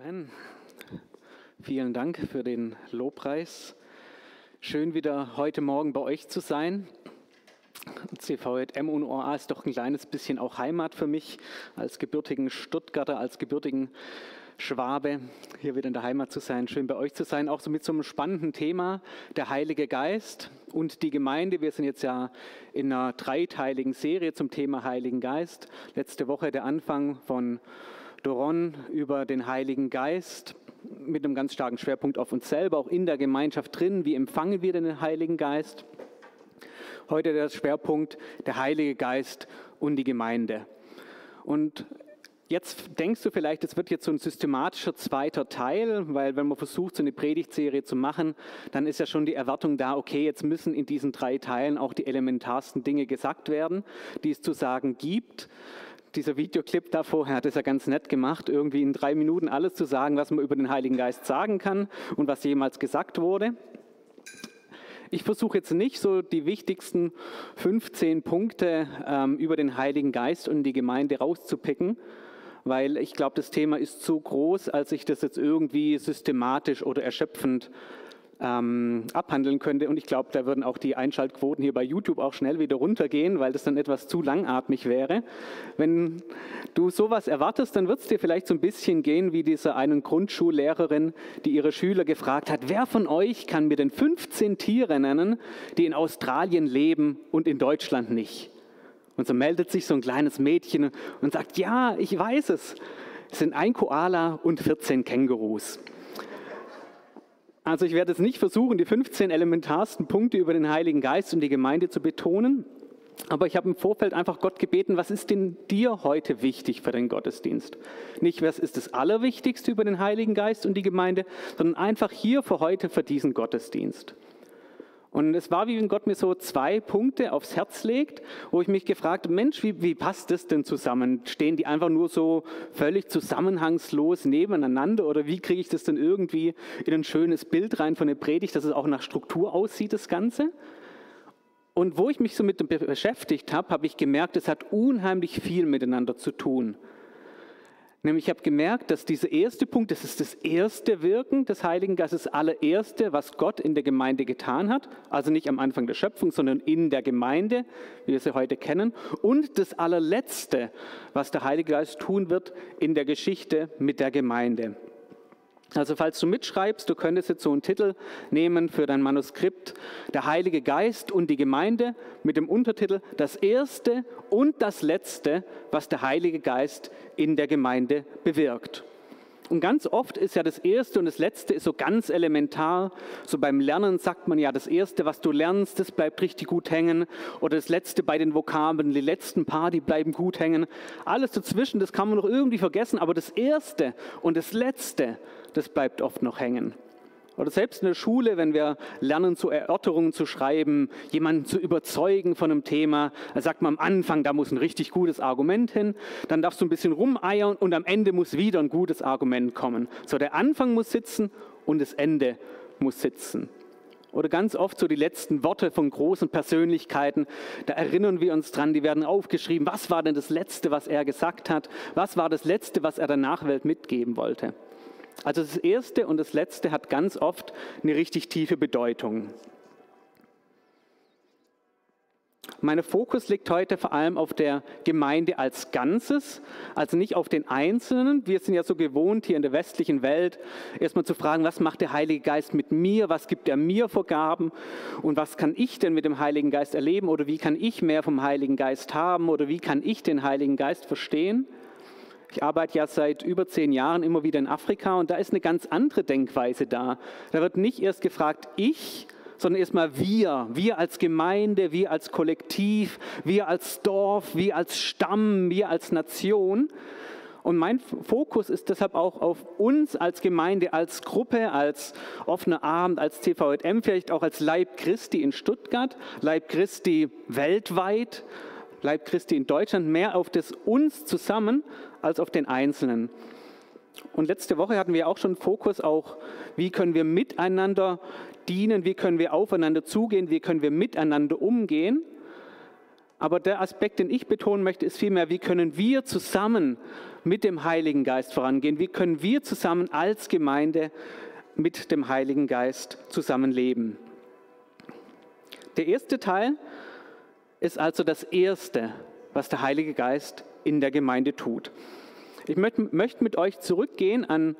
Amen. Vielen Dank für den Lobpreis. Schön wieder heute Morgen bei euch zu sein. CVM und OA ist doch ein kleines bisschen auch Heimat für mich als gebürtigen Stuttgarter, als gebürtigen Schwabe, hier wieder in der Heimat zu sein, schön bei euch zu sein, auch so mit so einem spannenden Thema, der Heilige Geist und die Gemeinde. Wir sind jetzt ja in einer dreiteiligen Serie zum Thema Heiligen Geist. Letzte Woche der Anfang von Doron über den Heiligen Geist mit einem ganz starken Schwerpunkt auf uns selber, auch in der Gemeinschaft drin. Wie empfangen wir den Heiligen Geist? Heute der Schwerpunkt der Heilige Geist und die Gemeinde. Und Jetzt denkst du vielleicht, es wird jetzt so ein systematischer zweiter Teil, weil wenn man versucht, so eine Predigtserie zu machen, dann ist ja schon die Erwartung da, okay, jetzt müssen in diesen drei Teilen auch die elementarsten Dinge gesagt werden, die es zu sagen gibt dieser Videoclip da vorher hat es ja ganz nett gemacht, irgendwie in drei Minuten alles zu sagen, was man über den Heiligen Geist sagen kann und was jemals gesagt wurde. Ich versuche jetzt nicht so die wichtigsten 15 Punkte ähm, über den Heiligen Geist und die Gemeinde rauszupicken, weil ich glaube, das Thema ist so groß, als ich das jetzt irgendwie systematisch oder erschöpfend ähm, abhandeln könnte. Und ich glaube, da würden auch die Einschaltquoten hier bei YouTube auch schnell wieder runtergehen, weil das dann etwas zu langatmig wäre. Wenn du sowas erwartest, dann wird es dir vielleicht so ein bisschen gehen wie dieser einen Grundschullehrerin, die ihre Schüler gefragt hat, wer von euch kann mir denn 15 Tiere nennen, die in Australien leben und in Deutschland nicht? Und so meldet sich so ein kleines Mädchen und sagt, ja, ich weiß es. Es sind ein Koala und 14 Kängurus. Also ich werde jetzt nicht versuchen, die 15 elementarsten Punkte über den Heiligen Geist und die Gemeinde zu betonen, aber ich habe im Vorfeld einfach Gott gebeten, was ist denn dir heute wichtig für den Gottesdienst? Nicht, was ist das Allerwichtigste über den Heiligen Geist und die Gemeinde, sondern einfach hier für heute für diesen Gottesdienst. Und es war, wie wenn Gott mir so zwei Punkte aufs Herz legt, wo ich mich gefragt habe, Mensch, wie, wie passt das denn zusammen? Stehen die einfach nur so völlig zusammenhangslos nebeneinander oder wie kriege ich das denn irgendwie in ein schönes Bild rein von der Predigt, dass es auch nach Struktur aussieht, das Ganze? Und wo ich mich so mit dem beschäftigt habe, habe ich gemerkt, es hat unheimlich viel miteinander zu tun. Nämlich ich habe gemerkt, dass dieser erste Punkt, das ist das erste Wirken des Heiligen Geistes, das allererste, was Gott in der Gemeinde getan hat. Also nicht am Anfang der Schöpfung, sondern in der Gemeinde, wie wir sie heute kennen. Und das allerletzte, was der Heilige Geist tun wird in der Geschichte mit der Gemeinde. Also falls du mitschreibst, du könntest jetzt so einen Titel nehmen für dein Manuskript, der Heilige Geist und die Gemeinde mit dem Untertitel Das Erste und das Letzte, was der Heilige Geist in der Gemeinde bewirkt. Und ganz oft ist ja das Erste und das Letzte ist so ganz elementar. So beim Lernen sagt man ja, das Erste, was du lernst, das bleibt richtig gut hängen. Oder das Letzte bei den Vokabeln, die letzten paar, die bleiben gut hängen. Alles dazwischen, das kann man noch irgendwie vergessen. Aber das Erste und das Letzte, das bleibt oft noch hängen. Oder selbst in der Schule, wenn wir lernen, zu Erörterungen zu schreiben, jemanden zu überzeugen von einem Thema, da sagt man am Anfang, da muss ein richtig gutes Argument hin, dann darfst du ein bisschen rumeiern und am Ende muss wieder ein gutes Argument kommen. So, der Anfang muss sitzen und das Ende muss sitzen. Oder ganz oft so die letzten Worte von großen Persönlichkeiten, da erinnern wir uns dran, die werden aufgeschrieben, was war denn das Letzte, was er gesagt hat, was war das Letzte, was er der Nachwelt mitgeben wollte. Also das Erste und das Letzte hat ganz oft eine richtig tiefe Bedeutung. Mein Fokus liegt heute vor allem auf der Gemeinde als Ganzes, also nicht auf den Einzelnen. Wir sind ja so gewohnt, hier in der westlichen Welt erstmal zu fragen, was macht der Heilige Geist mit mir, was gibt er mir vor Gaben und was kann ich denn mit dem Heiligen Geist erleben oder wie kann ich mehr vom Heiligen Geist haben oder wie kann ich den Heiligen Geist verstehen. Ich arbeite ja seit über zehn Jahren immer wieder in Afrika und da ist eine ganz andere Denkweise da. Da wird nicht erst gefragt, ich, sondern erstmal wir, wir als Gemeinde, wir als Kollektiv, wir als Dorf, wir als Stamm, wir als Nation. Und mein Fokus ist deshalb auch auf uns als Gemeinde, als Gruppe, als offener Abend, als CVM, vielleicht auch als Leib Christi in Stuttgart, Leib Christi weltweit, Leib Christi in Deutschland, mehr auf das uns zusammen als auf den Einzelnen. Und letzte Woche hatten wir auch schon Fokus auch, wie können wir miteinander dienen, wie können wir aufeinander zugehen, wie können wir miteinander umgehen. Aber der Aspekt, den ich betonen möchte, ist vielmehr, wie können wir zusammen mit dem Heiligen Geist vorangehen? Wie können wir zusammen als Gemeinde mit dem Heiligen Geist zusammenleben? Der erste Teil ist also das Erste, was der Heilige Geist in der Gemeinde tut. Ich möchte mit euch zurückgehen an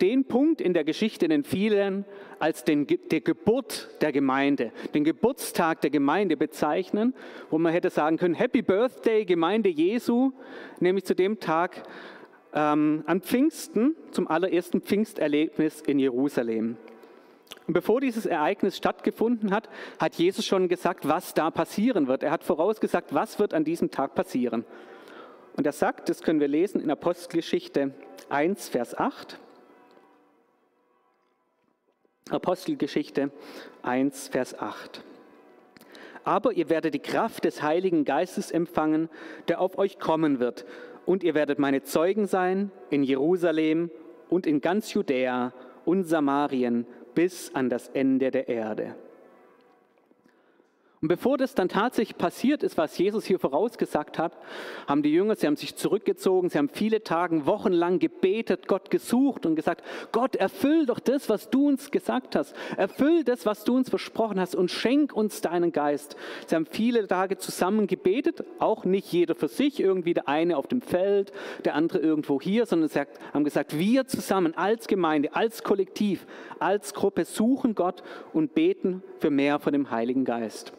den Punkt in der Geschichte, den vielen als den, der Geburt der Gemeinde, den Geburtstag der Gemeinde bezeichnen, wo man hätte sagen können, Happy Birthday Gemeinde Jesu, nämlich zu dem Tag ähm, an Pfingsten, zum allerersten Pfingsterlebnis in Jerusalem. Und bevor dieses Ereignis stattgefunden hat, hat Jesus schon gesagt, was da passieren wird. Er hat vorausgesagt, was wird an diesem Tag passieren. Und er sagt, das können wir lesen in Apostelgeschichte 1, Vers 8. Apostelgeschichte 1, Vers 8. Aber ihr werdet die Kraft des Heiligen Geistes empfangen, der auf euch kommen wird. Und ihr werdet meine Zeugen sein in Jerusalem und in ganz Judäa und Samarien bis an das Ende der Erde. Und bevor das dann tatsächlich passiert ist, was Jesus hier vorausgesagt hat, haben die Jünger, sie haben sich zurückgezogen, sie haben viele Tage, wochenlang gebetet, Gott gesucht und gesagt, Gott, erfüll doch das, was du uns gesagt hast. Erfüll das, was du uns versprochen hast und schenk uns deinen Geist. Sie haben viele Tage zusammen gebetet, auch nicht jeder für sich, irgendwie der eine auf dem Feld, der andere irgendwo hier, sondern sie haben gesagt, wir zusammen als Gemeinde, als Kollektiv, als Gruppe suchen Gott und beten für mehr von dem Heiligen Geist.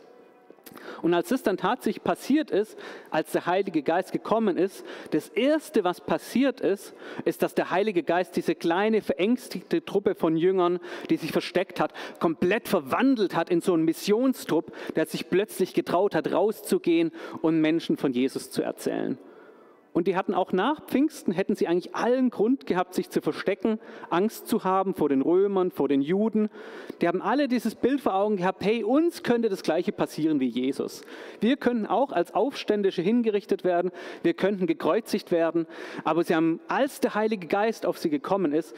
Und als es dann tatsächlich passiert ist, als der Heilige Geist gekommen ist, das Erste, was passiert ist, ist, dass der Heilige Geist diese kleine, verängstigte Truppe von Jüngern, die sich versteckt hat, komplett verwandelt hat in so einen Missionstrupp, der sich plötzlich getraut hat, rauszugehen und Menschen von Jesus zu erzählen. Und die hatten auch nach Pfingsten, hätten sie eigentlich allen Grund gehabt, sich zu verstecken, Angst zu haben vor den Römern, vor den Juden. Die haben alle dieses Bild vor Augen gehabt, hey, uns könnte das gleiche passieren wie Jesus. Wir könnten auch als Aufständische hingerichtet werden, wir könnten gekreuzigt werden, aber sie haben, als der Heilige Geist auf sie gekommen ist,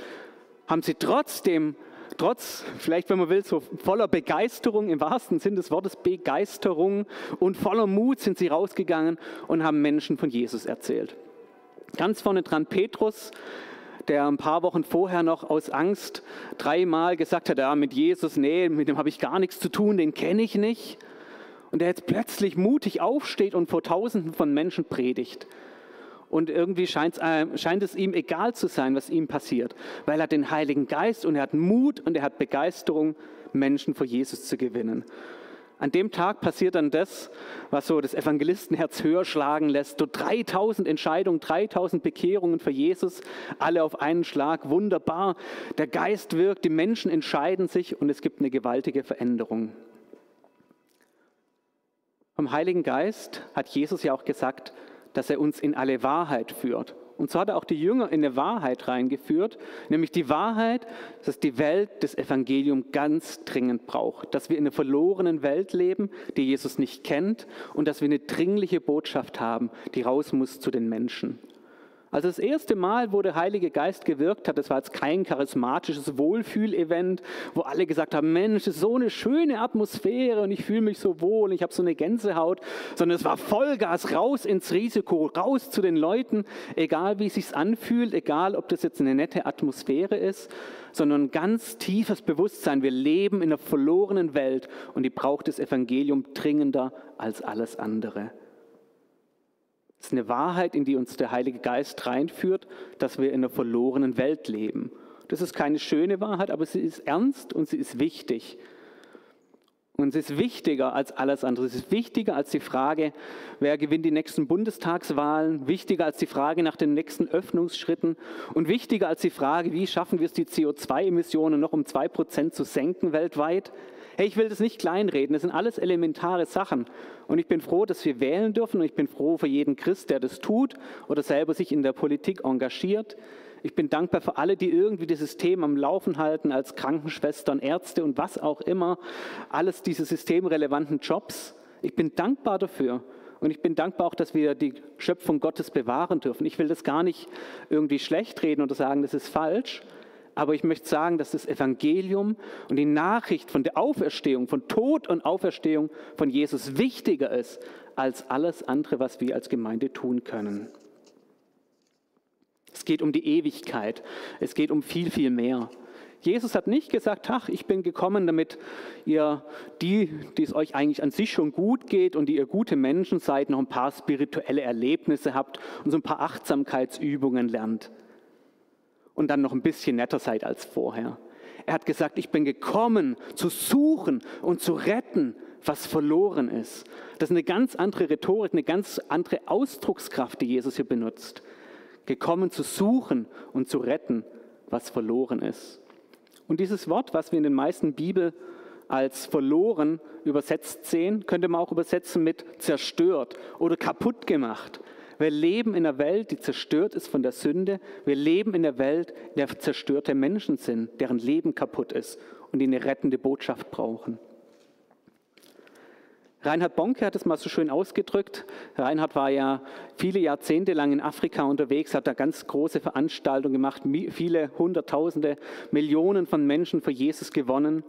haben sie trotzdem trotz, vielleicht wenn man will, so voller Begeisterung, im wahrsten Sinn des Wortes Begeisterung und voller Mut sind sie rausgegangen und haben Menschen von Jesus erzählt. Ganz vorne dran Petrus, der ein paar Wochen vorher noch aus Angst dreimal gesagt hat, ja, mit Jesus, nee, mit dem habe ich gar nichts zu tun, den kenne ich nicht. Und der jetzt plötzlich mutig aufsteht und vor Tausenden von Menschen predigt und irgendwie scheint, äh, scheint es ihm egal zu sein, was ihm passiert, weil er den Heiligen Geist und er hat Mut und er hat Begeisterung, Menschen vor Jesus zu gewinnen. An dem Tag passiert dann das, was so das Evangelistenherz höher schlagen lässt. So 3000 Entscheidungen, 3000 Bekehrungen für Jesus, alle auf einen Schlag. Wunderbar. Der Geist wirkt, die Menschen entscheiden sich und es gibt eine gewaltige Veränderung. Vom Heiligen Geist hat Jesus ja auch gesagt, dass er uns in alle Wahrheit führt. Und so hat er auch die Jünger in eine Wahrheit reingeführt, nämlich die Wahrheit, dass die Welt das Evangelium ganz dringend braucht, dass wir in einer verlorenen Welt leben, die Jesus nicht kennt und dass wir eine dringliche Botschaft haben, die raus muss zu den Menschen. Also das erste Mal, wo der Heilige Geist gewirkt hat, das war jetzt kein charismatisches Wohlfühlevent, wo alle gesagt haben, Mensch, das ist so eine schöne Atmosphäre und ich fühle mich so wohl und ich habe so eine Gänsehaut, sondern es war Vollgas raus ins Risiko, raus zu den Leuten, egal wie es sich anfühlt, egal ob das jetzt eine nette Atmosphäre ist, sondern ein ganz tiefes Bewusstsein, wir leben in einer verlorenen Welt und die braucht das Evangelium dringender als alles andere. Es ist eine Wahrheit, in die uns der Heilige Geist reinführt, dass wir in einer verlorenen Welt leben. Das ist keine schöne Wahrheit, aber sie ist ernst und sie ist wichtig. Und sie ist wichtiger als alles andere. Es ist wichtiger als die Frage, wer gewinnt die nächsten Bundestagswahlen, wichtiger als die Frage nach den nächsten Öffnungsschritten und wichtiger als die Frage, wie schaffen wir es, die CO2-Emissionen noch um zwei Prozent zu senken weltweit. Hey, ich will das nicht kleinreden, das sind alles elementare Sachen. Und ich bin froh, dass wir wählen dürfen und ich bin froh für jeden Christ, der das tut oder selber sich in der Politik engagiert. Ich bin dankbar für alle, die irgendwie dieses System am Laufen halten, als Krankenschwestern, Ärzte und was auch immer. Alles diese systemrelevanten Jobs. Ich bin dankbar dafür. Und ich bin dankbar auch, dass wir die Schöpfung Gottes bewahren dürfen. Ich will das gar nicht irgendwie schlecht reden oder sagen, das ist falsch. Aber ich möchte sagen, dass das Evangelium und die Nachricht von der Auferstehung, von Tod und Auferstehung von Jesus wichtiger ist als alles andere, was wir als Gemeinde tun können. Es geht um die Ewigkeit. Es geht um viel, viel mehr. Jesus hat nicht gesagt, ach, ich bin gekommen, damit ihr die, die es euch eigentlich an sich schon gut geht und die ihr gute Menschen seid, noch ein paar spirituelle Erlebnisse habt und so ein paar Achtsamkeitsübungen lernt und dann noch ein bisschen netter seid als vorher. Er hat gesagt, ich bin gekommen zu suchen und zu retten, was verloren ist. Das ist eine ganz andere Rhetorik, eine ganz andere Ausdruckskraft, die Jesus hier benutzt. Gekommen zu suchen und zu retten, was verloren ist. Und dieses Wort, was wir in den meisten Bibel als verloren übersetzt sehen, könnte man auch übersetzen mit zerstört oder kaputt gemacht. Wir leben in einer Welt, die zerstört ist von der Sünde. Wir leben in einer Welt, in der zerstörte Menschen sind, deren Leben kaputt ist und die eine rettende Botschaft brauchen. Reinhard Bonke hat es mal so schön ausgedrückt. Reinhard war ja viele Jahrzehnte lang in Afrika unterwegs, hat da ganz große Veranstaltungen gemacht, viele Hunderttausende, Millionen von Menschen für Jesus gewonnen.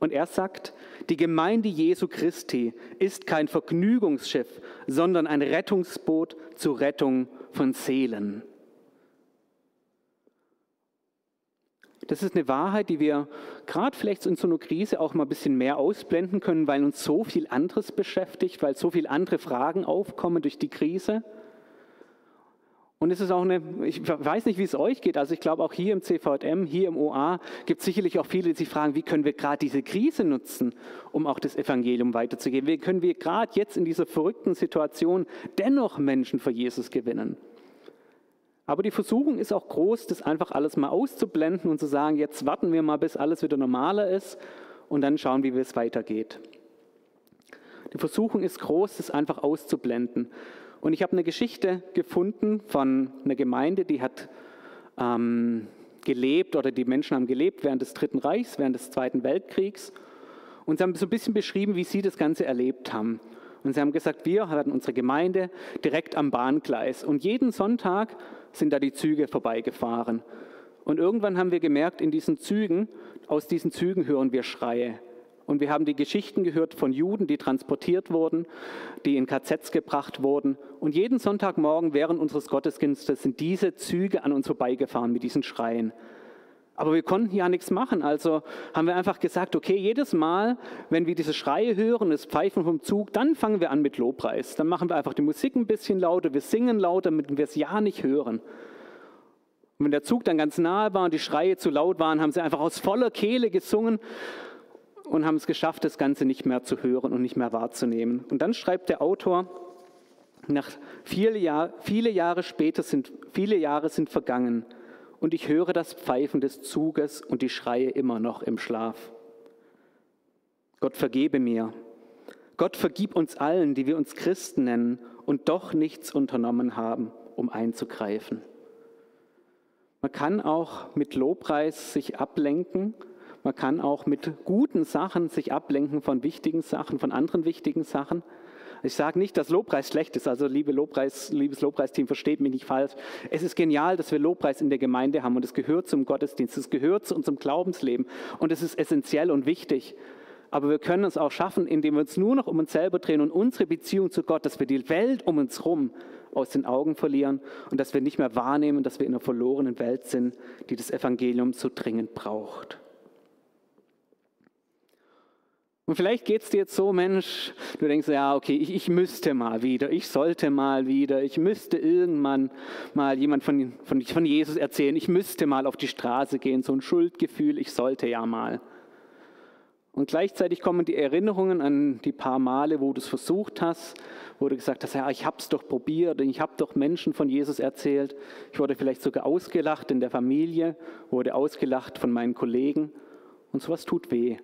Und er sagt, die Gemeinde Jesu Christi ist kein Vergnügungsschiff, sondern ein Rettungsboot zur Rettung von Seelen. Das ist eine Wahrheit, die wir gerade vielleicht in so einer Krise auch mal ein bisschen mehr ausblenden können, weil uns so viel anderes beschäftigt, weil so viele andere Fragen aufkommen durch die Krise. Und es ist auch eine, ich weiß nicht, wie es euch geht, also ich glaube auch hier im CVM, hier im OA gibt es sicherlich auch viele, die sich fragen, wie können wir gerade diese Krise nutzen, um auch das Evangelium weiterzugeben? Wie können wir gerade jetzt in dieser verrückten Situation dennoch Menschen für Jesus gewinnen? Aber die Versuchung ist auch groß, das einfach alles mal auszublenden und zu sagen, jetzt warten wir mal, bis alles wieder normaler ist und dann schauen, wie es weitergeht. Die Versuchung ist groß, das einfach auszublenden. Und ich habe eine Geschichte gefunden von einer Gemeinde, die hat ähm, gelebt oder die Menschen haben gelebt während des Dritten Reichs, während des Zweiten Weltkriegs. Und sie haben so ein bisschen beschrieben, wie sie das Ganze erlebt haben. Und sie haben gesagt, wir hatten unsere Gemeinde direkt am Bahngleis. Und jeden Sonntag sind da die Züge vorbeigefahren. Und irgendwann haben wir gemerkt, in diesen Zügen, aus diesen Zügen hören wir Schreie. Und wir haben die Geschichten gehört von Juden, die transportiert wurden, die in KZs gebracht wurden. Und jeden Sonntagmorgen während unseres Gottesdienstes sind diese Züge an uns vorbeigefahren mit diesen Schreien. Aber wir konnten ja nichts machen. Also haben wir einfach gesagt, okay, jedes Mal, wenn wir diese Schreie hören, das Pfeifen vom Zug, dann fangen wir an mit Lobpreis. Dann machen wir einfach die Musik ein bisschen lauter, wir singen lauter, damit wir es ja nicht hören. Und wenn der Zug dann ganz nahe war und die Schreie zu laut waren, haben sie einfach aus voller Kehle gesungen und haben es geschafft, das Ganze nicht mehr zu hören und nicht mehr wahrzunehmen. Und dann schreibt der Autor, nach viele, Jahr, viele Jahre später sind, viele Jahre sind vergangen und ich höre das Pfeifen des Zuges und die Schreie immer noch im Schlaf. Gott vergebe mir. Gott vergib uns allen, die wir uns Christen nennen und doch nichts unternommen haben, um einzugreifen. Man kann auch mit Lobpreis sich ablenken. Man kann auch mit guten Sachen sich ablenken von wichtigen Sachen, von anderen wichtigen Sachen. Ich sage nicht, dass Lobpreis schlecht ist, also liebe Lobpreis, liebes Lobpreisteam, versteht mich nicht falsch. Es ist genial, dass wir Lobpreis in der Gemeinde haben und es gehört zum Gottesdienst, es gehört zu unserem Glaubensleben und es ist essentiell und wichtig. Aber wir können es auch schaffen, indem wir uns nur noch um uns selber drehen und unsere Beziehung zu Gott, dass wir die Welt um uns herum aus den Augen verlieren und dass wir nicht mehr wahrnehmen, dass wir in einer verlorenen Welt sind, die das Evangelium so dringend braucht. Und vielleicht geht es dir jetzt so, Mensch, du denkst, ja, okay, ich, ich, müsste mal wieder, ich sollte mal wieder, ich müsste irgendwann mal jemand von, von, von Jesus erzählen, ich müsste mal auf die Straße gehen, so ein Schuldgefühl, ich sollte ja mal. Und gleichzeitig kommen die Erinnerungen an die paar Male, wo du es versucht hast, wo du gesagt hast, ja, ich habe es doch probiert, ich habe doch Menschen von Jesus erzählt. Ich wurde vielleicht sogar ausgelacht in der Familie, wurde ausgelacht von meinen Kollegen. Und sowas tut weh.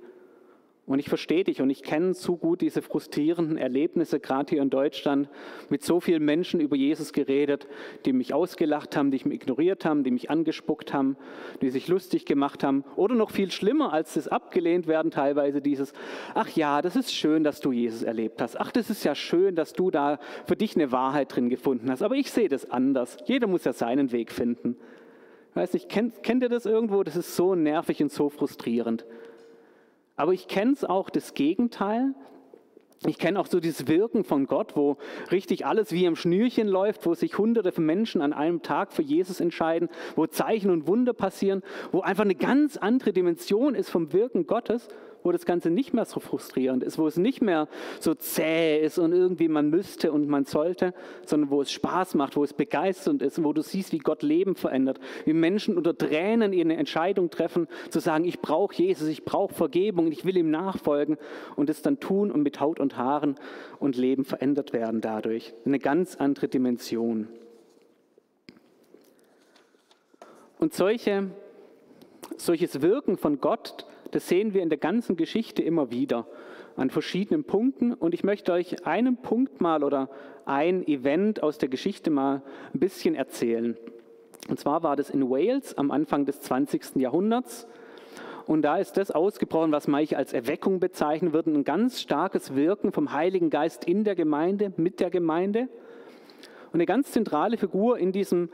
Und ich verstehe dich und ich kenne zu gut diese frustrierenden Erlebnisse, gerade hier in Deutschland, mit so vielen Menschen über Jesus geredet, die mich ausgelacht haben, die mich ignoriert haben, die mich angespuckt haben, die sich lustig gemacht haben. Oder noch viel schlimmer, als das abgelehnt werden, teilweise dieses, ach ja, das ist schön, dass du Jesus erlebt hast. Ach, das ist ja schön, dass du da für dich eine Wahrheit drin gefunden hast. Aber ich sehe das anders. Jeder muss ja seinen Weg finden. Weiß nicht, kennt, kennt ihr das irgendwo? Das ist so nervig und so frustrierend. Aber ich kenne es auch das Gegenteil. Ich kenne auch so dieses Wirken von Gott, wo richtig alles wie im Schnürchen läuft, wo sich hunderte von Menschen an einem Tag für Jesus entscheiden, wo Zeichen und Wunder passieren, wo einfach eine ganz andere Dimension ist vom Wirken Gottes wo das Ganze nicht mehr so frustrierend ist, wo es nicht mehr so zäh ist und irgendwie man müsste und man sollte, sondern wo es Spaß macht, wo es begeisternd ist, wo du siehst, wie Gott Leben verändert, wie Menschen unter Tränen ihre Entscheidung treffen, zu sagen, ich brauche Jesus, ich brauche Vergebung, ich will ihm nachfolgen und es dann tun und mit Haut und Haaren und Leben verändert werden dadurch. Eine ganz andere Dimension. Und solche, solches Wirken von Gott, das sehen wir in der ganzen Geschichte immer wieder an verschiedenen Punkten. Und ich möchte euch einen Punkt mal oder ein Event aus der Geschichte mal ein bisschen erzählen. Und zwar war das in Wales am Anfang des 20. Jahrhunderts. Und da ist das ausgebrochen, was manche als Erweckung bezeichnen würden, ein ganz starkes Wirken vom Heiligen Geist in der Gemeinde, mit der Gemeinde. Und eine ganz zentrale Figur in diesem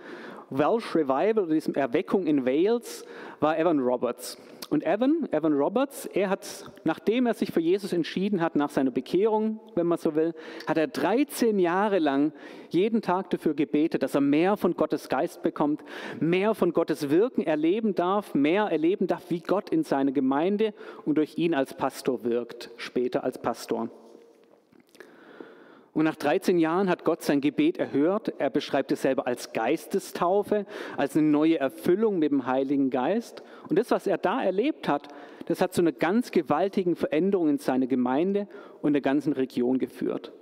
Welsh Revival oder diesem Erweckung in Wales war Evan Roberts. Und Evan, Evan Roberts, er hat, nachdem er sich für Jesus entschieden hat, nach seiner Bekehrung, wenn man so will, hat er 13 Jahre lang jeden Tag dafür gebetet, dass er mehr von Gottes Geist bekommt, mehr von Gottes Wirken erleben darf, mehr erleben darf, wie Gott in seine Gemeinde und durch ihn als Pastor wirkt, später als Pastor. Und nach 13 Jahren hat Gott sein Gebet erhört. Er beschreibt es selber als Geistestaufe, als eine neue Erfüllung mit dem Heiligen Geist. Und das, was er da erlebt hat, das hat zu einer ganz gewaltigen Veränderung in seiner Gemeinde und der ganzen Region geführt.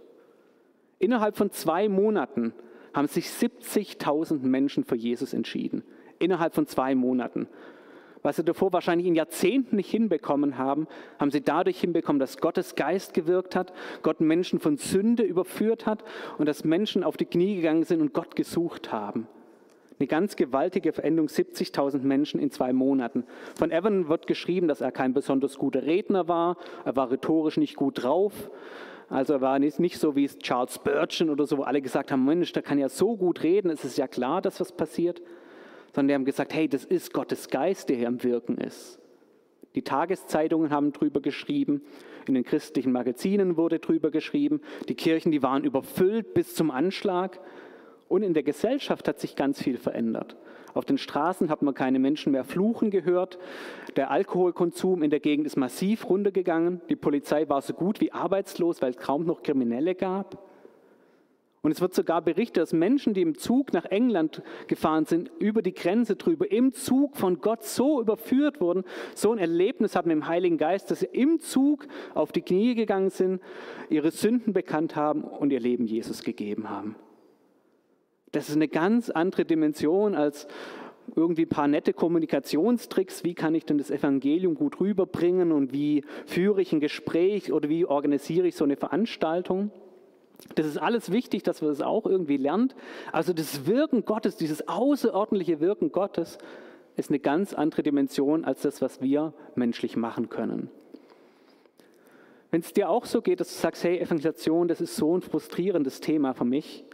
Innerhalb von zwei Monaten haben sich 70.000 Menschen für Jesus entschieden. Innerhalb von zwei Monaten was sie davor wahrscheinlich in Jahrzehnten nicht hinbekommen haben, haben sie dadurch hinbekommen, dass Gottes Geist gewirkt hat, Gott Menschen von Sünde überführt hat und dass Menschen auf die Knie gegangen sind und Gott gesucht haben. Eine ganz gewaltige Veränderung, 70.000 Menschen in zwei Monaten. Von Evan wird geschrieben, dass er kein besonders guter Redner war, er war rhetorisch nicht gut drauf. Also er war nicht, so wie Charles Spurgeon oder so, wo alle gesagt haben, Mensch, der kann ja so gut reden, es ist ja klar, dass was passiert sondern die haben gesagt, hey, das ist Gottes Geist, der hier am Wirken ist. Die Tageszeitungen haben drüber geschrieben, in den christlichen Magazinen wurde drüber geschrieben, die Kirchen, die waren überfüllt bis zum Anschlag und in der Gesellschaft hat sich ganz viel verändert. Auf den Straßen hat man keine Menschen mehr fluchen gehört. Der Alkoholkonsum in der Gegend ist massiv runtergegangen. Die Polizei war so gut wie arbeitslos, weil es kaum noch Kriminelle gab. Und es wird sogar berichtet, dass Menschen, die im Zug nach England gefahren sind, über die Grenze drüber, im Zug von Gott so überführt wurden, so ein Erlebnis hatten im Heiligen Geist, dass sie im Zug auf die Knie gegangen sind, ihre Sünden bekannt haben und ihr Leben Jesus gegeben haben. Das ist eine ganz andere Dimension als irgendwie ein paar nette Kommunikationstricks, wie kann ich denn das Evangelium gut rüberbringen und wie führe ich ein Gespräch oder wie organisiere ich so eine Veranstaltung. Das ist alles wichtig, dass wir das auch irgendwie lernen. Also das Wirken Gottes, dieses außerordentliche Wirken Gottes, ist eine ganz andere Dimension als das, was wir menschlich machen können. Wenn es dir auch so geht, dass du sagst, hey, Evangelisation, das ist so ein frustrierendes Thema für mich,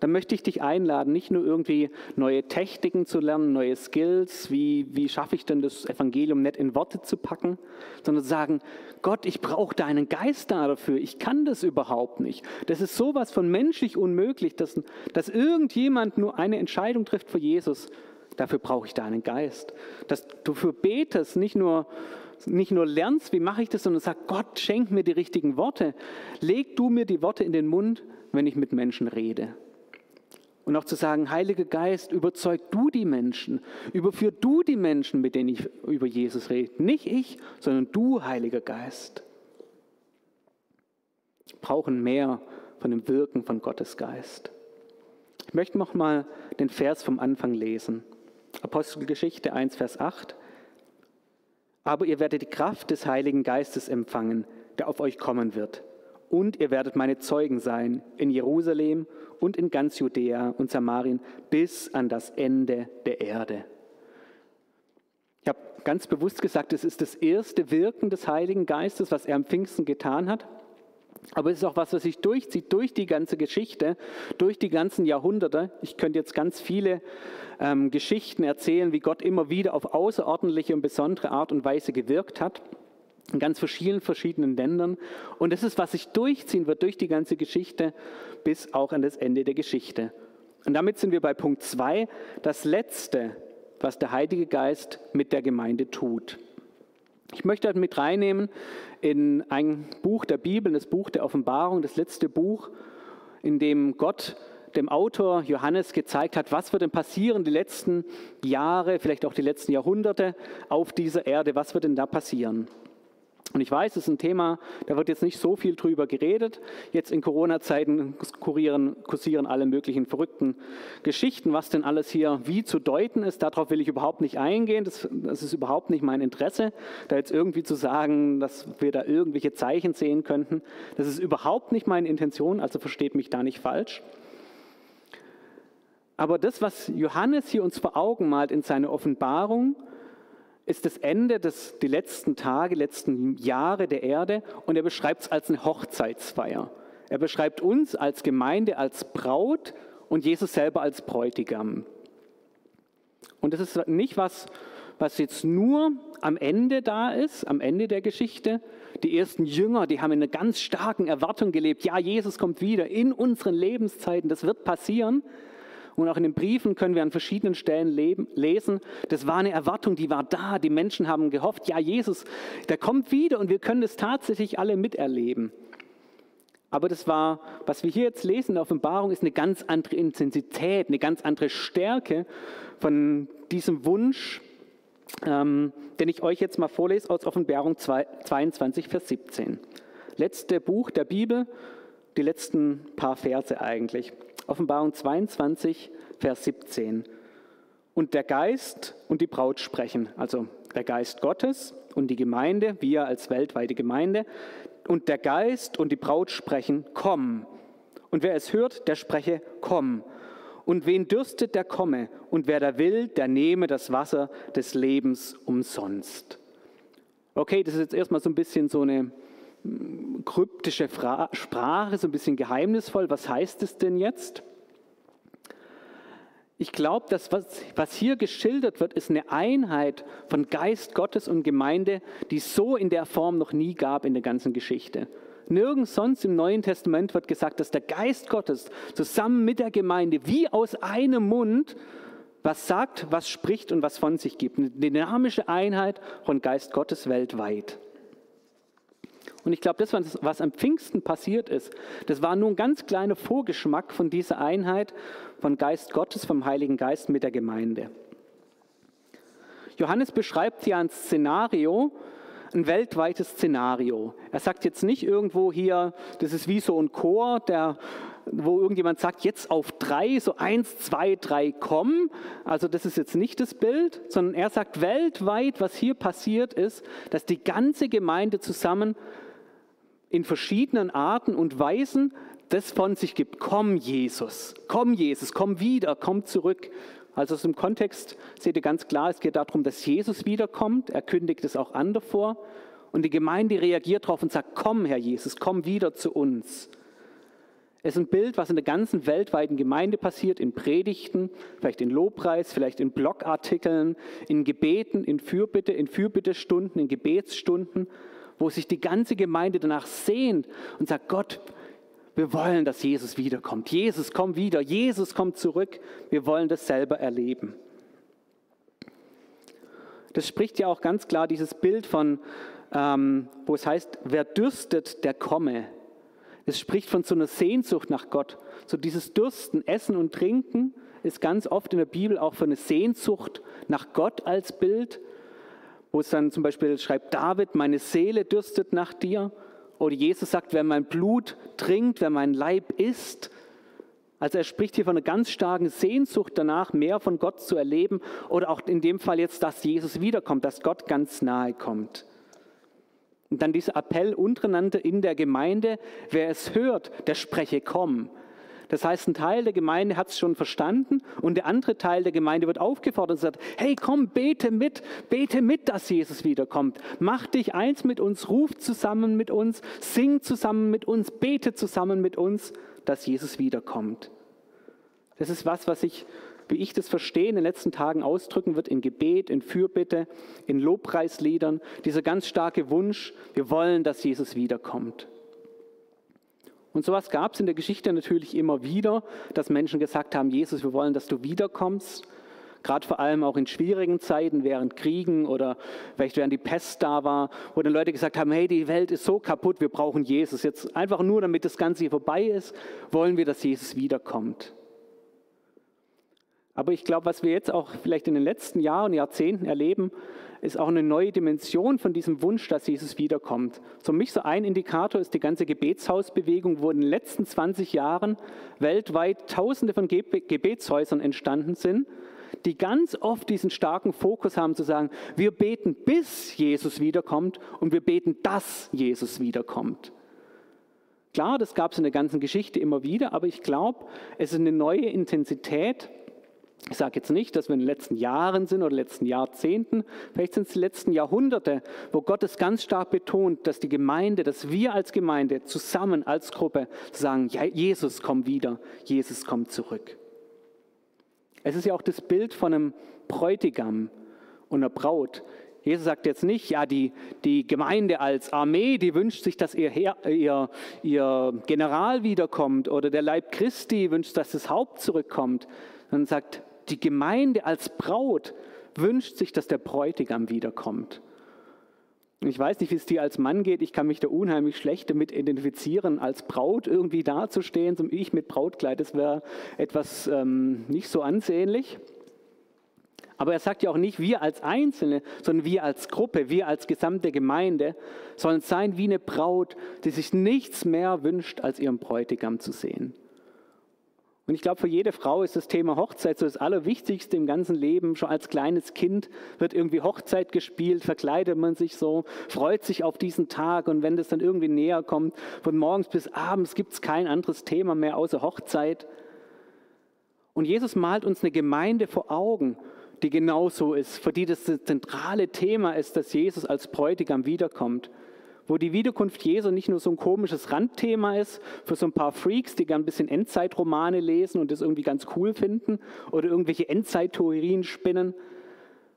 dann möchte ich dich einladen, nicht nur irgendwie neue Techniken zu lernen, neue Skills, wie, wie schaffe ich denn das Evangelium nicht in Worte zu packen, sondern zu sagen, Gott, ich brauche deinen Geist da dafür, ich kann das überhaupt nicht. Das ist sowas von menschlich unmöglich, dass, dass irgendjemand nur eine Entscheidung trifft für Jesus. Dafür brauche ich deinen Geist. Dass du für betest, nicht nur nicht nur lernst, wie mache ich das, sondern sag, Gott, schenk mir die richtigen Worte. Leg du mir die Worte in den Mund, wenn ich mit Menschen rede. Und auch zu sagen, Heiliger Geist, überzeug du die Menschen, überführ du die Menschen, mit denen ich über Jesus rede. Nicht ich, sondern du, Heiliger Geist. Wir brauchen mehr von dem Wirken von Gottes Geist. Ich möchte noch mal den Vers vom Anfang lesen. Apostelgeschichte 1, Vers 8. Aber ihr werdet die Kraft des Heiligen Geistes empfangen, der auf euch kommen wird und ihr werdet meine Zeugen sein in Jerusalem und in ganz Judäa und Samarien bis an das Ende der Erde. Ich habe ganz bewusst gesagt, es ist das erste Wirken des Heiligen Geistes, was er am Pfingsten getan hat. Aber es ist auch was, was sich durchzieht durch die ganze Geschichte, durch die ganzen Jahrhunderte. Ich könnte jetzt ganz viele ähm, Geschichten erzählen, wie Gott immer wieder auf außerordentliche und besondere Art und Weise gewirkt hat. In ganz verschiedenen, verschiedenen Ländern. Und das ist, was sich durchziehen wird durch die ganze Geschichte bis auch an das Ende der Geschichte. Und damit sind wir bei Punkt 2, das Letzte, was der Heilige Geist mit der Gemeinde tut. Ich möchte das mit reinnehmen in ein Buch der Bibel, das Buch der Offenbarung, das letzte Buch, in dem Gott dem Autor Johannes gezeigt hat, was wird denn passieren die letzten Jahre, vielleicht auch die letzten Jahrhunderte auf dieser Erde, was wird denn da passieren? Und ich weiß, es ist ein Thema, da wird jetzt nicht so viel drüber geredet. Jetzt in Corona-Zeiten kursieren, alle möglichen verrückten Geschichten, was denn alles hier wie zu deuten ist. Darauf will ich überhaupt nicht eingehen. Das, das ist überhaupt nicht mein Interesse, da jetzt irgendwie zu sagen, dass wir da irgendwelche Zeichen sehen könnten. Das ist überhaupt nicht meine Intention, also versteht mich da nicht falsch. Aber das, was Johannes hier uns vor Augen malt in seiner Offenbarung, ist das Ende des die letzten Tage, letzten Jahre der Erde und er beschreibt es als eine Hochzeitsfeier. Er beschreibt uns als Gemeinde als Braut und Jesus selber als Bräutigam. Und das ist nicht was, was jetzt nur am Ende da ist, am Ende der Geschichte. Die ersten Jünger, die haben in einer ganz starken Erwartung gelebt. Ja, Jesus kommt wieder in unseren Lebenszeiten, das wird passieren. Und auch in den Briefen können wir an verschiedenen Stellen leben, lesen, das war eine Erwartung, die war da. Die Menschen haben gehofft, ja, Jesus, der kommt wieder und wir können das tatsächlich alle miterleben. Aber das war, was wir hier jetzt lesen in der Offenbarung, ist eine ganz andere Intensität, eine ganz andere Stärke von diesem Wunsch, ähm, den ich euch jetzt mal vorlese aus Offenbarung 22, Vers 17. Letzte Buch der Bibel, die letzten paar Verse eigentlich. Offenbarung 22, Vers 17. Und der Geist und die Braut sprechen, also der Geist Gottes und die Gemeinde, wir als weltweite Gemeinde, und der Geist und die Braut sprechen, komm. Und wer es hört, der spreche, komm. Und wen dürstet, der komme. Und wer da will, der nehme das Wasser des Lebens umsonst. Okay, das ist jetzt erstmal so ein bisschen so eine kryptische Sprache, so ein bisschen geheimnisvoll. Was heißt es denn jetzt? Ich glaube, dass was, was hier geschildert wird, ist eine Einheit von Geist Gottes und Gemeinde, die so in der Form noch nie gab in der ganzen Geschichte. Nirgends sonst im Neuen Testament wird gesagt, dass der Geist Gottes zusammen mit der Gemeinde wie aus einem Mund was sagt, was spricht und was von sich gibt. Eine dynamische Einheit von Geist Gottes weltweit. Und ich glaube, das, was am Pfingsten passiert ist, das war nur ein ganz kleiner Vorgeschmack von dieser Einheit von Geist Gottes, vom Heiligen Geist mit der Gemeinde. Johannes beschreibt hier ein Szenario, ein weltweites Szenario. Er sagt jetzt nicht irgendwo hier, das ist wie so ein Chor, der, wo irgendjemand sagt, jetzt auf drei, so eins, zwei, drei, komm. Also das ist jetzt nicht das Bild, sondern er sagt weltweit, was hier passiert ist, dass die ganze Gemeinde zusammen in verschiedenen Arten und Weisen das von sich gibt. Komm, Jesus, komm, Jesus, komm wieder, komm zurück. Also aus dem Kontext seht ihr ganz klar, es geht darum, dass Jesus wiederkommt. Er kündigt es auch an davor. Und die Gemeinde reagiert darauf und sagt, komm, Herr Jesus, komm wieder zu uns. Es ist ein Bild, was in der ganzen weltweiten Gemeinde passiert, in Predigten, vielleicht in Lobpreis, vielleicht in Blogartikeln, in Gebeten, in Fürbitte, in Fürbittestunden, in Gebetsstunden wo sich die ganze Gemeinde danach sehnt und sagt, Gott, wir wollen, dass Jesus wiederkommt. Jesus, komm wieder. Jesus kommt zurück. Wir wollen das selber erleben. Das spricht ja auch ganz klar dieses Bild von, ähm, wo es heißt, wer dürstet, der komme. Es spricht von so einer Sehnsucht nach Gott. So dieses Dürsten, Essen und Trinken ist ganz oft in der Bibel auch für eine Sehnsucht nach Gott als Bild wo es dann zum Beispiel schreibt, David, meine Seele dürstet nach dir. Oder Jesus sagt, wer mein Blut trinkt, wer mein Leib isst. Also er spricht hier von einer ganz starken Sehnsucht danach, mehr von Gott zu erleben. Oder auch in dem Fall jetzt, dass Jesus wiederkommt, dass Gott ganz nahe kommt. Und dann dieser Appell untereinander in der Gemeinde, wer es hört, der spreche komm. Das heißt, ein Teil der Gemeinde hat es schon verstanden und der andere Teil der Gemeinde wird aufgefordert und sagt, hey, komm, bete mit, bete mit, dass Jesus wiederkommt. Mach dich eins mit uns, ruf zusammen mit uns, sing zusammen mit uns, bete zusammen mit uns, dass Jesus wiederkommt. Das ist was, was ich wie ich das verstehe, in den letzten Tagen ausdrücken wird in Gebet, in Fürbitte, in Lobpreisliedern. Dieser ganz starke Wunsch, wir wollen, dass Jesus wiederkommt. Und sowas gab es in der Geschichte natürlich immer wieder, dass Menschen gesagt haben, Jesus, wir wollen, dass du wiederkommst. Gerade vor allem auch in schwierigen Zeiten, während Kriegen oder vielleicht während die Pest da war, wo dann Leute gesagt haben, hey, die Welt ist so kaputt, wir brauchen Jesus. Jetzt einfach nur, damit das Ganze hier vorbei ist, wollen wir, dass Jesus wiederkommt. Aber ich glaube, was wir jetzt auch vielleicht in den letzten Jahren, Jahrzehnten erleben, ist auch eine neue Dimension von diesem Wunsch, dass Jesus wiederkommt. So mich so ein Indikator ist die ganze Gebetshausbewegung, wo in den letzten 20 Jahren weltweit Tausende von Gebetshäusern entstanden sind, die ganz oft diesen starken Fokus haben zu sagen, wir beten, bis Jesus wiederkommt und wir beten, dass Jesus wiederkommt. Klar, das gab es in der ganzen Geschichte immer wieder, aber ich glaube, es ist eine neue Intensität, ich sage jetzt nicht, dass wir in den letzten Jahren sind oder letzten Jahrzehnten, vielleicht sind es die letzten Jahrhunderte, wo Gott es ganz stark betont, dass die Gemeinde, dass wir als Gemeinde zusammen als Gruppe sagen, ja, Jesus kommt wieder, Jesus kommt zurück. Es ist ja auch das Bild von einem Bräutigam und einer Braut. Jesus sagt jetzt nicht, ja, die, die Gemeinde als Armee, die wünscht sich, dass ihr, Herr, ihr, ihr General wiederkommt oder der Leib Christi wünscht, dass das Haupt zurückkommt, sondern sagt, die Gemeinde als Braut wünscht sich, dass der Bräutigam wiederkommt. Ich weiß nicht, wie es dir als Mann geht. Ich kann mich da unheimlich schlecht damit identifizieren, als Braut irgendwie dazustehen, so ich mit Brautkleid. Das wäre etwas ähm, nicht so ansehnlich. Aber er sagt ja auch nicht wir als Einzelne, sondern wir als Gruppe, wir als gesamte Gemeinde sollen sein wie eine Braut, die sich nichts mehr wünscht, als ihren Bräutigam zu sehen. Und ich glaube, für jede Frau ist das Thema Hochzeit so das Allerwichtigste im ganzen Leben. Schon als kleines Kind wird irgendwie Hochzeit gespielt, verkleidet man sich so, freut sich auf diesen Tag. Und wenn das dann irgendwie näher kommt, von morgens bis abends gibt es kein anderes Thema mehr außer Hochzeit. Und Jesus malt uns eine Gemeinde vor Augen, die genauso ist, für die das, das zentrale Thema ist, dass Jesus als Bräutigam wiederkommt wo die Wiederkunft Jesu nicht nur so ein komisches Randthema ist für so ein paar Freaks, die gern ein bisschen Endzeitromane lesen und das irgendwie ganz cool finden oder irgendwelche Endzeittheorien spinnen,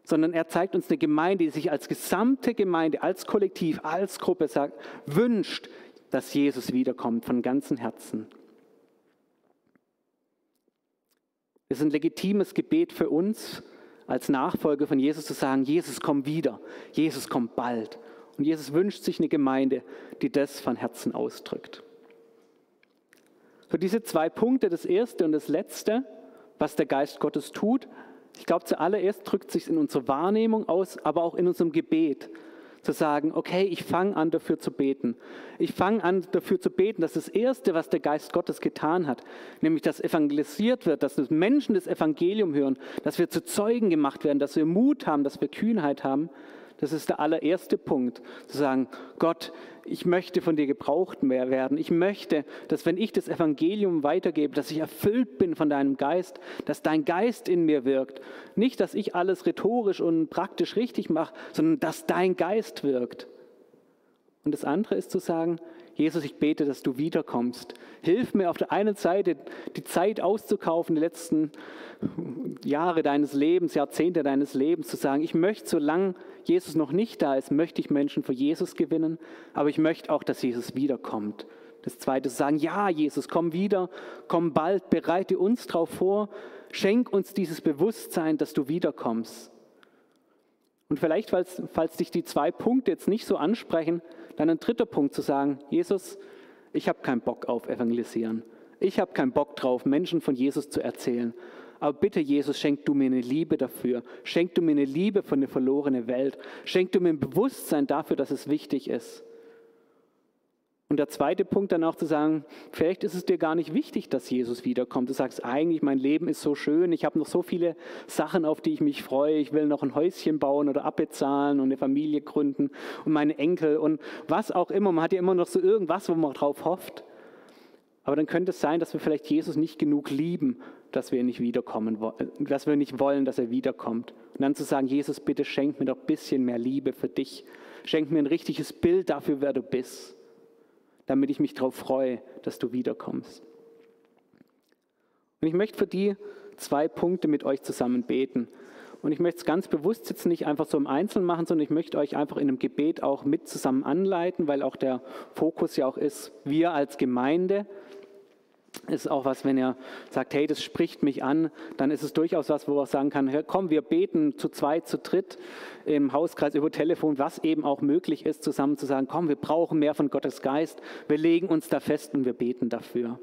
sondern er zeigt uns eine Gemeinde, die sich als gesamte Gemeinde, als Kollektiv, als Gruppe sagt, wünscht, dass Jesus wiederkommt von ganzem Herzen. Es ist ein legitimes Gebet für uns als Nachfolger von Jesus zu sagen, Jesus kommt wieder, Jesus kommt bald. Und Jesus wünscht sich eine Gemeinde, die das von Herzen ausdrückt. Für diese zwei Punkte, das erste und das letzte, was der Geist Gottes tut, ich glaube, zuallererst drückt sich in unserer Wahrnehmung aus, aber auch in unserem Gebet. Zu sagen, okay, ich fange an dafür zu beten. Ich fange an dafür zu beten, dass das Erste, was der Geist Gottes getan hat, nämlich dass evangelisiert wird, dass Menschen das Evangelium hören, dass wir zu Zeugen gemacht werden, dass wir Mut haben, dass wir Kühnheit haben, das ist der allererste Punkt, zu sagen, Gott, ich möchte von dir gebraucht werden. Ich möchte, dass wenn ich das Evangelium weitergebe, dass ich erfüllt bin von deinem Geist, dass dein Geist in mir wirkt. Nicht, dass ich alles rhetorisch und praktisch richtig mache, sondern dass dein Geist wirkt. Und das andere ist zu sagen, Jesus, ich bete, dass du wiederkommst. Hilf mir auf der einen Seite, die Zeit auszukaufen, die letzten Jahre deines Lebens, Jahrzehnte deines Lebens, zu sagen, ich möchte, solange Jesus noch nicht da ist, möchte ich Menschen für Jesus gewinnen, aber ich möchte auch, dass Jesus wiederkommt. Das Zweite zu sagen, ja, Jesus, komm wieder, komm bald, bereite uns darauf vor, schenk uns dieses Bewusstsein, dass du wiederkommst. Und vielleicht, falls, falls dich die zwei Punkte jetzt nicht so ansprechen, dann ein dritter Punkt zu sagen, Jesus, ich habe keinen Bock auf Evangelisieren. Ich habe keinen Bock drauf, Menschen von Jesus zu erzählen. Aber bitte, Jesus, schenk du mir eine Liebe dafür. Schenk du mir eine Liebe für eine verlorene Welt. Schenk du mir ein Bewusstsein dafür, dass es wichtig ist. Und der zweite Punkt dann auch zu sagen, vielleicht ist es dir gar nicht wichtig, dass Jesus wiederkommt. Du sagst, eigentlich mein Leben ist so schön, ich habe noch so viele Sachen, auf die ich mich freue. Ich will noch ein Häuschen bauen oder abbezahlen und eine Familie gründen und meine Enkel und was auch immer. Man hat ja immer noch so irgendwas, wo man drauf hofft. Aber dann könnte es sein, dass wir vielleicht Jesus nicht genug lieben, dass wir nicht wiederkommen, dass wir nicht wollen, dass er wiederkommt. Und dann zu sagen, Jesus, bitte schenk mir doch ein bisschen mehr Liebe für dich. Schenk mir ein richtiges Bild dafür, wer du bist damit ich mich darauf freue, dass du wiederkommst. Und ich möchte für die zwei Punkte mit euch zusammen beten. Und ich möchte es ganz bewusst jetzt nicht einfach so im Einzelnen machen, sondern ich möchte euch einfach in einem Gebet auch mit zusammen anleiten, weil auch der Fokus ja auch ist, wir als Gemeinde. Ist auch was, wenn ihr sagt, hey, das spricht mich an, dann ist es durchaus was, wo man sagen kann, komm, wir beten zu zweit, zu dritt im Hauskreis über Telefon, was eben auch möglich ist, zusammen zu sagen, komm, wir brauchen mehr von Gottes Geist, wir legen uns da fest und wir beten dafür.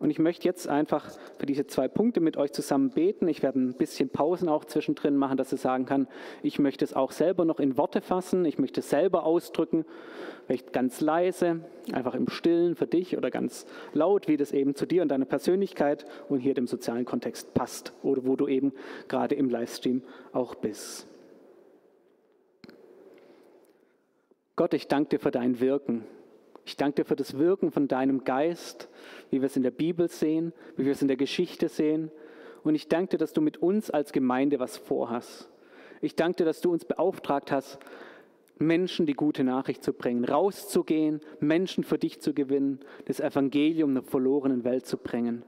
Und ich möchte jetzt einfach für diese zwei Punkte mit euch zusammen beten. Ich werde ein bisschen Pausen auch zwischendrin machen, dass ich sagen kann, ich möchte es auch selber noch in Worte fassen, ich möchte es selber ausdrücken, vielleicht ganz leise, einfach im Stillen für dich oder ganz laut, wie das eben zu dir und deiner Persönlichkeit und hier dem sozialen Kontext passt oder wo du eben gerade im Livestream auch bist. Gott, ich danke dir für dein Wirken. Ich danke dir für das Wirken von deinem Geist, wie wir es in der Bibel sehen, wie wir es in der Geschichte sehen. Und ich danke dir, dass du mit uns als Gemeinde was vorhast. Ich danke dir, dass du uns beauftragt hast, Menschen die gute Nachricht zu bringen, rauszugehen, Menschen für dich zu gewinnen, das Evangelium einer verlorenen Welt zu bringen.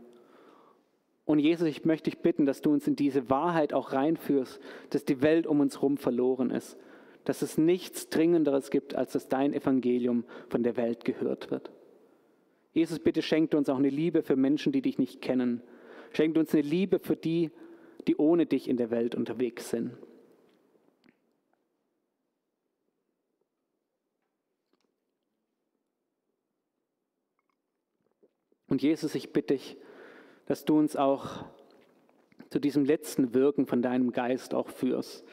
Und Jesus, ich möchte dich bitten, dass du uns in diese Wahrheit auch reinführst, dass die Welt um uns herum verloren ist, dass es nichts Dringenderes gibt, als dass dein Evangelium von der Welt gehört wird. Jesus, bitte schenkt uns auch eine Liebe für Menschen, die dich nicht kennen. Schenkt uns eine Liebe für die, die ohne dich in der Welt unterwegs sind. Und Jesus, ich bitte dich, dass du uns auch zu diesem letzten Wirken von deinem Geist auch führst.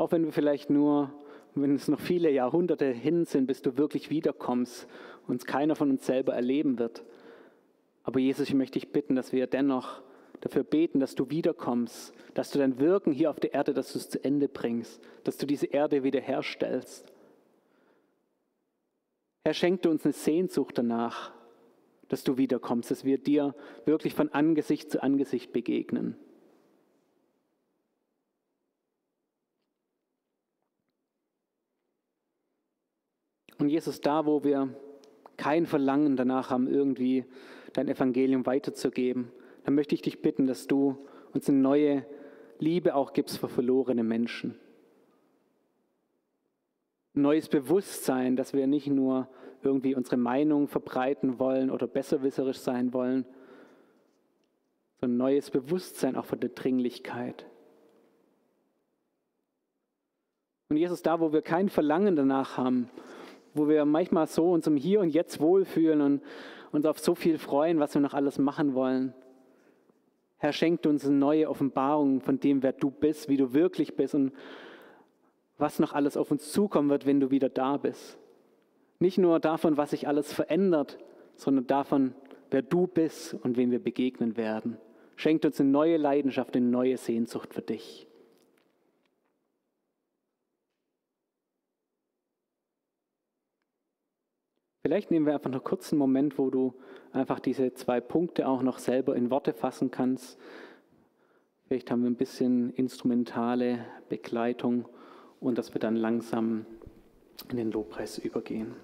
Auch wenn wir vielleicht nur, wenn es noch viele Jahrhunderte hin sind, bis du wirklich wiederkommst, uns keiner von uns selber erleben wird. Aber Jesus, ich möchte dich bitten, dass wir dennoch dafür beten, dass du wiederkommst, dass du dein Wirken hier auf der Erde, dass du es zu Ende bringst, dass du diese Erde wiederherstellst. Herr, schenk uns eine Sehnsucht danach, dass du wiederkommst, dass wir dir wirklich von Angesicht zu Angesicht begegnen. Jesus, da, wo wir kein Verlangen danach haben, irgendwie dein Evangelium weiterzugeben, dann möchte ich dich bitten, dass du uns eine neue Liebe auch gibst für verlorene Menschen. Ein neues Bewusstsein, dass wir nicht nur irgendwie unsere Meinung verbreiten wollen oder besserwisserisch sein wollen, sondern ein neues Bewusstsein auch von der Dringlichkeit. Und Jesus, da, wo wir kein Verlangen danach haben, wo wir manchmal so uns im Hier und Jetzt wohlfühlen und uns auf so viel freuen, was wir noch alles machen wollen. Herr, schenkt uns eine neue Offenbarung von dem, wer du bist, wie du wirklich bist und was noch alles auf uns zukommen wird, wenn du wieder da bist. Nicht nur davon, was sich alles verändert, sondern davon, wer du bist und wem wir begegnen werden. Schenkt uns eine neue Leidenschaft, eine neue Sehnsucht für dich. Vielleicht nehmen wir einfach noch kurz einen Moment, wo du einfach diese zwei Punkte auch noch selber in Worte fassen kannst. Vielleicht haben wir ein bisschen instrumentale Begleitung und dass wir dann langsam in den Lobpreis übergehen.